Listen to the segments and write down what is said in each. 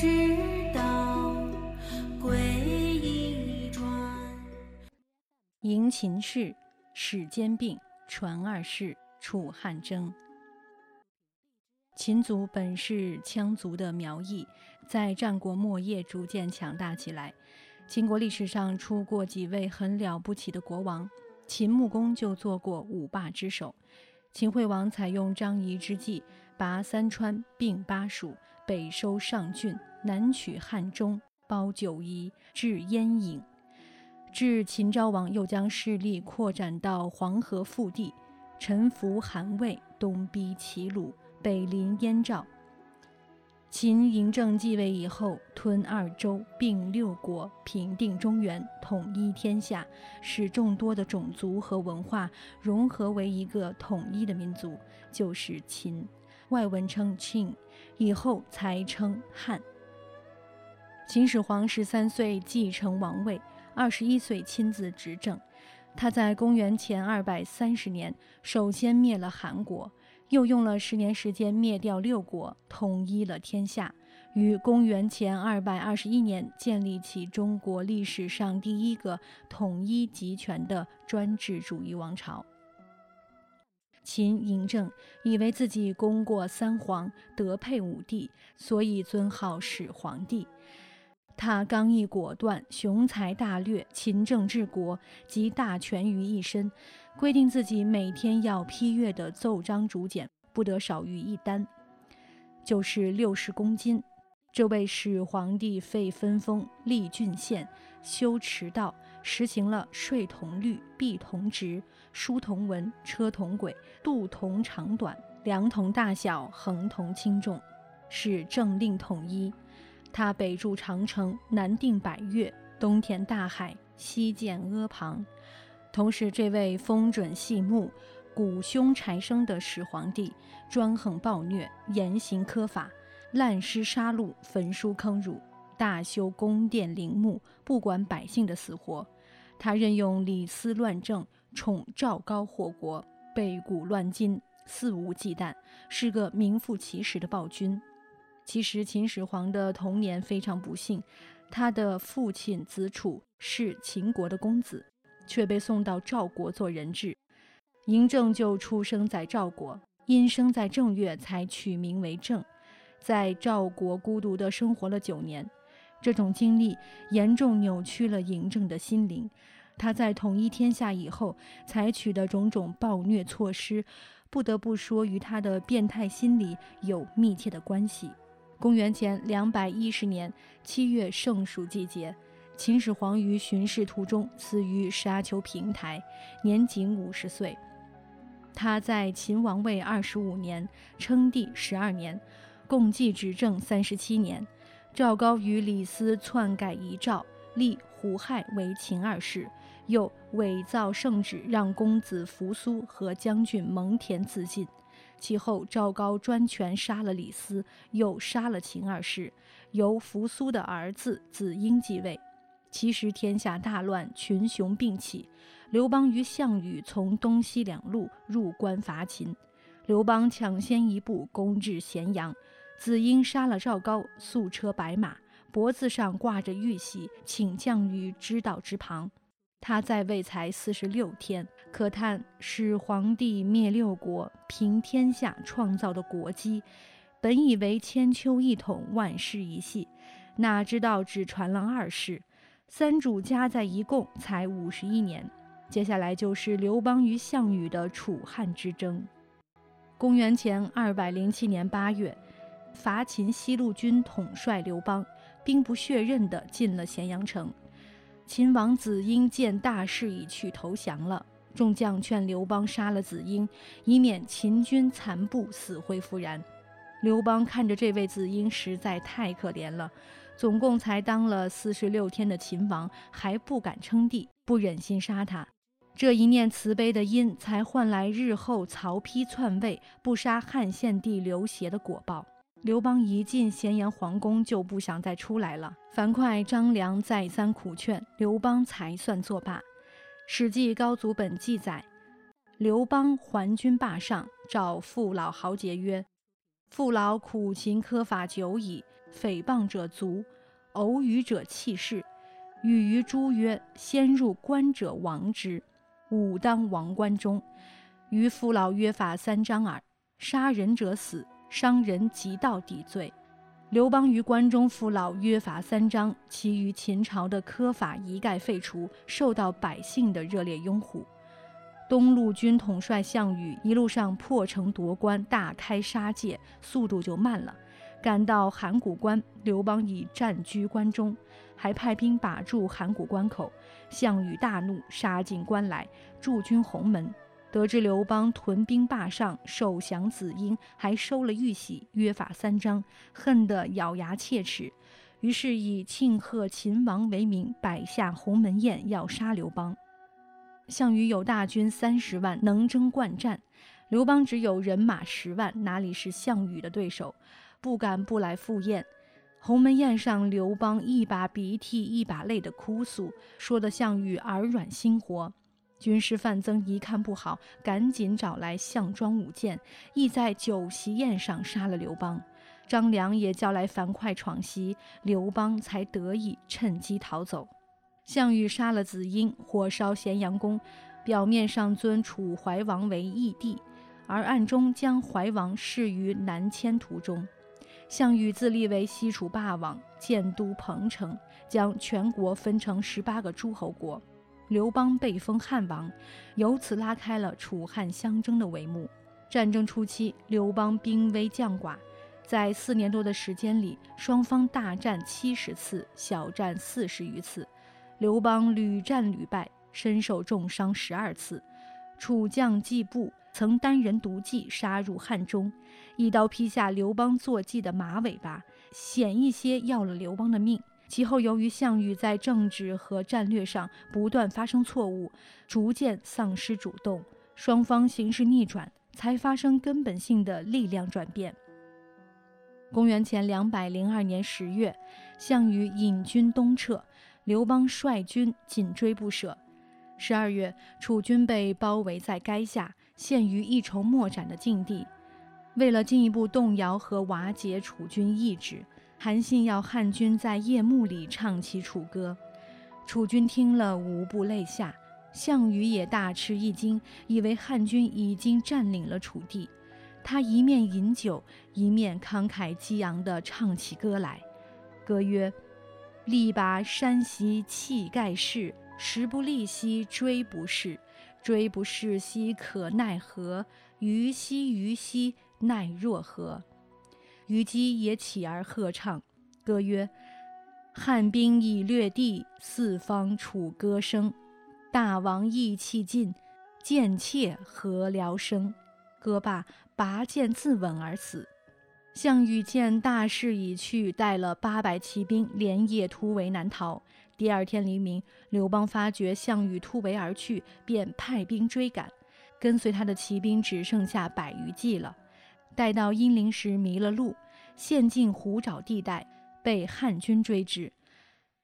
教之道，贵以专。迎秦氏，始兼并，传二世，楚汉争。秦族本是羌族的苗裔，在战国末叶逐渐强大起来。秦国历史上出过几位很了不起的国王，秦穆公就做过五霸之首。秦惠王采用张仪之计，拔三川，并巴蜀，北收上郡，南取汉中，包九夷，至燕郢。至秦昭王又将势力扩展到黄河腹地，臣服韩魏，东逼齐鲁，北临燕赵。秦嬴政继位以后，吞二周，并六国，平定中原，统一天下，使众多的种族和文化融合为一个统一的民族，就是秦。外文称庆，以后才称汉。秦始皇十三岁继承王位，二十一岁亲自执政。他在公元前二百三十年，首先灭了韩国。又用了十年时间灭掉六国，统一了天下。于公元前二百二十一年建立起中国历史上第一个统一集权的专制主义王朝。秦嬴政以为自己功过三皇，德配五帝，所以尊号始皇帝。他刚毅果断，雄才大略，勤政治国，集大权于一身。规定自己每天要批阅的奏章竹简不得少于一单，就是六十公斤。这位始皇帝废分封，立郡县，修驰道，实行了税同率、币同值、书同文、车同轨、度同长短、量同大小、衡同轻重，使政令统一。他北筑长城，南定百越，东填大海，西建阿房。同时，这位风准细木、鼓凶柴生的始皇帝，专横暴虐，严刑苛法，滥施杀戮，焚书坑儒，大修宫殿陵墓，不管百姓的死活。他任用李斯乱政，宠赵高祸国，背古乱今，肆无忌惮，是个名副其实的暴君。其实，秦始皇的童年非常不幸，他的父亲子楚是秦国的公子。却被送到赵国做人质，嬴政就出生在赵国，因生在正月才取名为政，在赵国孤独地生活了九年。这种经历严重扭曲了嬴政的心灵。他在统一天下以后采取的种种暴虐措施，不得不说与他的变态心理有密切的关系。公元前两百一十年七月盛暑季节。秦始皇于巡视途中死于沙丘平台，年仅五十岁。他在秦王位二十五年，称帝十二年，共计执政三十七年。赵高与李斯篡改遗诏，立胡亥为秦二世，又伪造圣旨，让公子扶苏和将军蒙恬自尽。其后，赵高专权杀了李斯，又杀了秦二世，由扶苏的儿子子婴继位。其实天下大乱，群雄并起。刘邦与项羽从东西两路入关伐秦，刘邦抢先一步攻至咸阳。子婴杀了赵高，素车白马，脖子上挂着玉玺，请降于知道之旁。他在位才四十六天，可叹始皇帝灭六国、平天下创造的国基，本以为千秋一统，万世一系，哪知道只传了二世。三主加在一共才五十一年，接下来就是刘邦与项羽的楚汉之争。公元前二百零七年八月，伐秦西路军统帅刘邦兵不血刃地进了咸阳城。秦王子婴见大势已去，投降了。众将劝刘邦杀了子婴，以免秦军残部死灰复燃。刘邦看着这位子婴实在太可怜了，总共才当了四十六天的秦王，还不敢称帝，不忍心杀他。这一念慈悲的因，才换来日后曹丕篡位不杀汉献帝刘协的果报。刘邦一进咸阳皇宫，就不想再出来了。樊哙、张良再三苦劝，刘邦才算作罢。《史记·高祖本》记载。刘邦还军霸上，召父老豪杰曰：“父老苦秦苛法久矣，诽谤者足，偶语者弃市。语于诸曰：‘先入关者亡之，吾当亡关中。’于父老约法三章耳。杀人者死，伤人即道抵罪。刘邦于关中父老约法三章，其余秦朝的苛法一概废除，受到百姓的热烈拥护。”东路军统帅项羽一路上破城夺关，大开杀戒，速度就慢了。赶到函谷关，刘邦已占据关中，还派兵把住函谷关口。项羽大怒，杀进关来，驻军鸿门。得知刘邦屯兵霸上，受降子婴，还收了玉玺，约法三章，恨得咬牙切齿。于是以庆贺秦王为名，摆下鸿门宴，要杀刘邦。项羽有大军三十万，能征惯战；刘邦只有人马十万，哪里是项羽的对手？不敢不来赴宴。鸿门宴上，刘邦一把鼻涕一把泪的哭诉，说的项羽耳软心活。军师范增一看不好，赶紧找来项庄舞剑，意在酒席宴上杀了刘邦。张良也叫来樊哙闯袭，刘邦才得以趁机逃走。项羽杀了子婴，火烧咸阳宫，表面上尊楚怀王为义帝，而暗中将怀王视于南迁途中。项羽自立为西楚霸王，建都彭城，将全国分成十八个诸侯国。刘邦被封汉王，由此拉开了楚汉相争的帷幕。战争初期，刘邦兵微将寡，在四年多的时间里，双方大战七十次，小战四十余次。刘邦屡战屡败，身受重伤十二次。楚将季布曾单人独骑杀入汉中，一刀劈下刘邦坐骑的马尾巴，险一些要了刘邦的命。其后，由于项羽在政治和战略上不断发生错误，逐渐丧失主动，双方形势逆转，才发生根本性的力量转变。公元前两百零二年十月，项羽引军东撤。刘邦率军紧追不舍。十二月，楚军被包围在垓下，陷于一筹莫展的境地。为了进一步动摇和瓦解楚军意志，韩信要汉军在夜幕里唱起楚歌。楚军听了，无不泪下。项羽也大吃一惊，以为汉军已经占领了楚地。他一面饮酒，一面慷慨激昂地唱起歌来。歌曰。力拔山兮气盖世，时不利兮骓不逝，骓不逝兮可奈何？虞兮虞兮奈若何？虞姬也起而喝唱，歌曰：“汉兵已略地，四方楚歌声。大王意气尽，贱妾何聊生？”歌罢，拔剑自刎而死。项羽见大势已去，带了八百骑兵连夜突围南逃。第二天黎明，刘邦发觉项羽突围而去，便派兵追赶。跟随他的骑兵只剩下百余骑了。待到阴陵时迷了路，陷进虎爪地带，被汉军追至。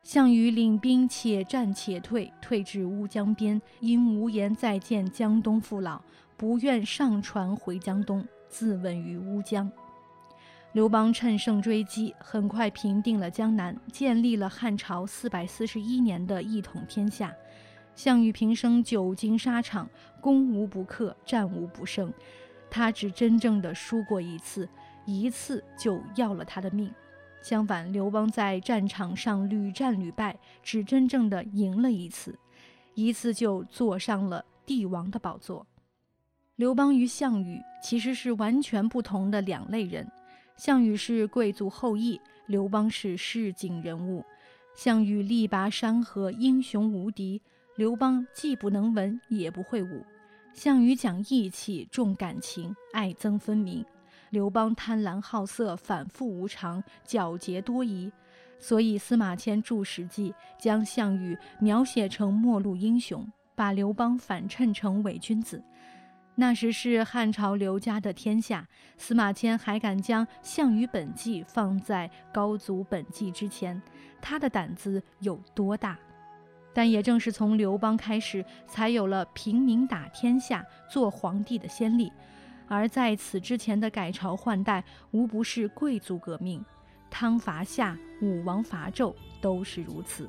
项羽领兵且战且退，退至乌江边，因无颜再见江东父老，不愿上船回江东，自刎于乌江。刘邦趁胜追击，很快平定了江南，建立了汉朝四百四十一年的一统天下。项羽平生久经沙场，攻无不克，战无不胜。他只真正的输过一次，一次就要了他的命。相反，刘邦在战场上屡战屡败，只真正的赢了一次，一次就坐上了帝王的宝座。刘邦与项羽其实是完全不同的两类人。项羽是贵族后裔，刘邦是市井人物。项羽力拔山河，英雄无敌；刘邦既不能文，也不会武。项羽讲义气，重感情，爱憎分明；刘邦贪婪好色，反复无常，狡黠多疑，所以司马迁著《史记》，将项羽描写成末路英雄，把刘邦反衬成伪君子。那时是汉朝刘家的天下，司马迁还敢将《项羽本纪》放在《高祖本纪》之前，他的胆子有多大？但也正是从刘邦开始，才有了平民打天下、做皇帝的先例。而在此之前的改朝换代，无不是贵族革命，汤伐夏、武王伐纣都是如此。